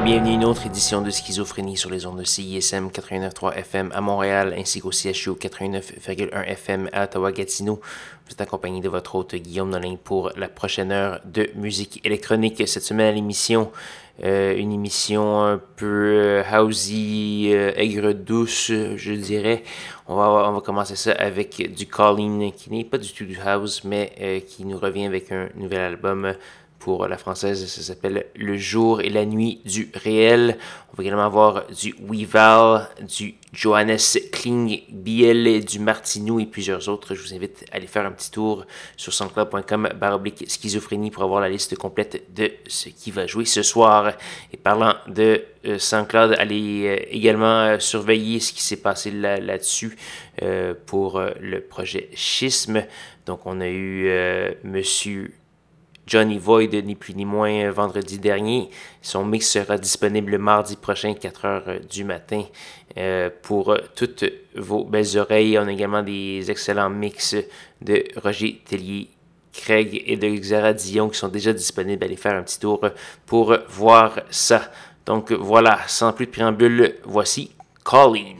Bienvenue à une autre édition de Schizophrénie sur les ondes de CISM 89.3 FM à Montréal ainsi qu'au CHU 89.1 FM à Ottawa-Gatineau. Vous êtes accompagné de votre hôte Guillaume Nolin pour la prochaine heure de musique électronique. Cette semaine à l'émission, euh, une émission un peu euh, housey, euh, aigre douce, je dirais. On va, on va commencer ça avec du Colleen qui n'est pas du tout du house mais qui nous revient avec un nouvel album pour la française, ça s'appelle Le jour et la nuit du réel. On va également avoir du Weval, du Johannes Kling Biel, du Martinou et plusieurs autres. Je vous invite à aller faire un petit tour sur soundcloud.com baroblique schizophrénie pour avoir la liste complète de ce qui va jouer ce soir. Et parlant de euh, SoundCloud, allez euh, également euh, surveiller ce qui s'est passé là-dessus pour le projet Schisme. Donc on a eu Monsieur Johnny Void, ni plus ni moins, euh, vendredi dernier. Son mix sera disponible mardi prochain, 4 h euh, du matin. Euh, pour toutes vos belles oreilles, on a également des excellents mix de Roger Tellier. Craig et de Xara Dion qui sont déjà disponibles. Allez faire un petit tour pour voir ça. Donc voilà, sans plus de préambule, voici Colleen.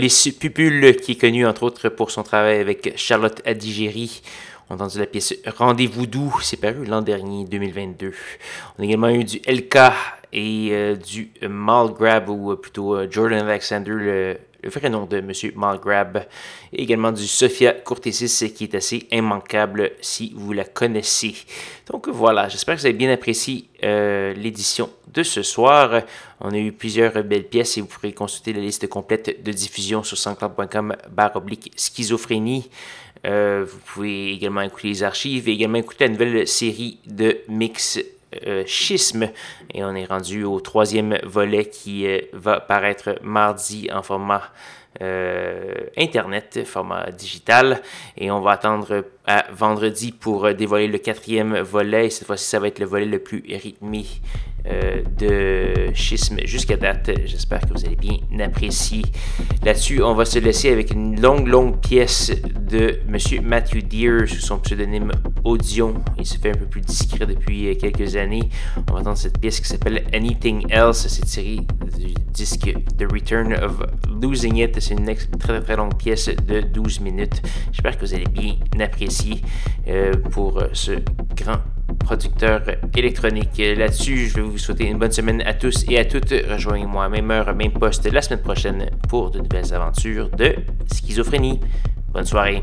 Bolis Pupul, qui est connu entre autres pour son travail avec Charlotte Adigéry. On a entendu la pièce Rendez-vous doux, c'est paru l'an dernier, 2022. On a également eu du LK et euh, du Malgrab, ou plutôt euh, Jordan Alexander, le le vrai nom de M. Malgrab, et également du Sophia Courtesis qui est assez immanquable si vous la connaissez. Donc voilà, j'espère que vous avez bien apprécié euh, l'édition de ce soir. On a eu plusieurs belles pièces et vous pourrez consulter la liste complète de diffusion sur sanscloud.com barre oblique schizophrénie. Euh, vous pouvez également écouter les archives et également écouter la nouvelle série de mix euh, schisme. Et on est rendu au troisième volet qui euh, va paraître mardi en format euh, Internet, format digital. Et on va attendre vendredi pour dévoiler le quatrième volet. cette fois-ci, ça va être le volet le plus rythmé euh, de schisme jusqu'à date. J'espère que vous allez bien apprécier. Là-dessus, on va se laisser avec une longue, longue pièce de M. Matthew Deere sous son pseudonyme Audion. Il se fait un peu plus discret depuis quelques années. On va entendre cette pièce qui s'appelle Anything Else. C'est tiré du disque The Return of Losing It. C'est une très, très longue pièce de 12 minutes. J'espère que vous allez bien apprécier euh, pour ce grand producteur électronique. Là-dessus, je vais vous souhaiter une bonne semaine à tous et à toutes. Rejoignez-moi à même heure, même poste la semaine prochaine pour de nouvelles aventures de schizophrénie. Bonne soirée.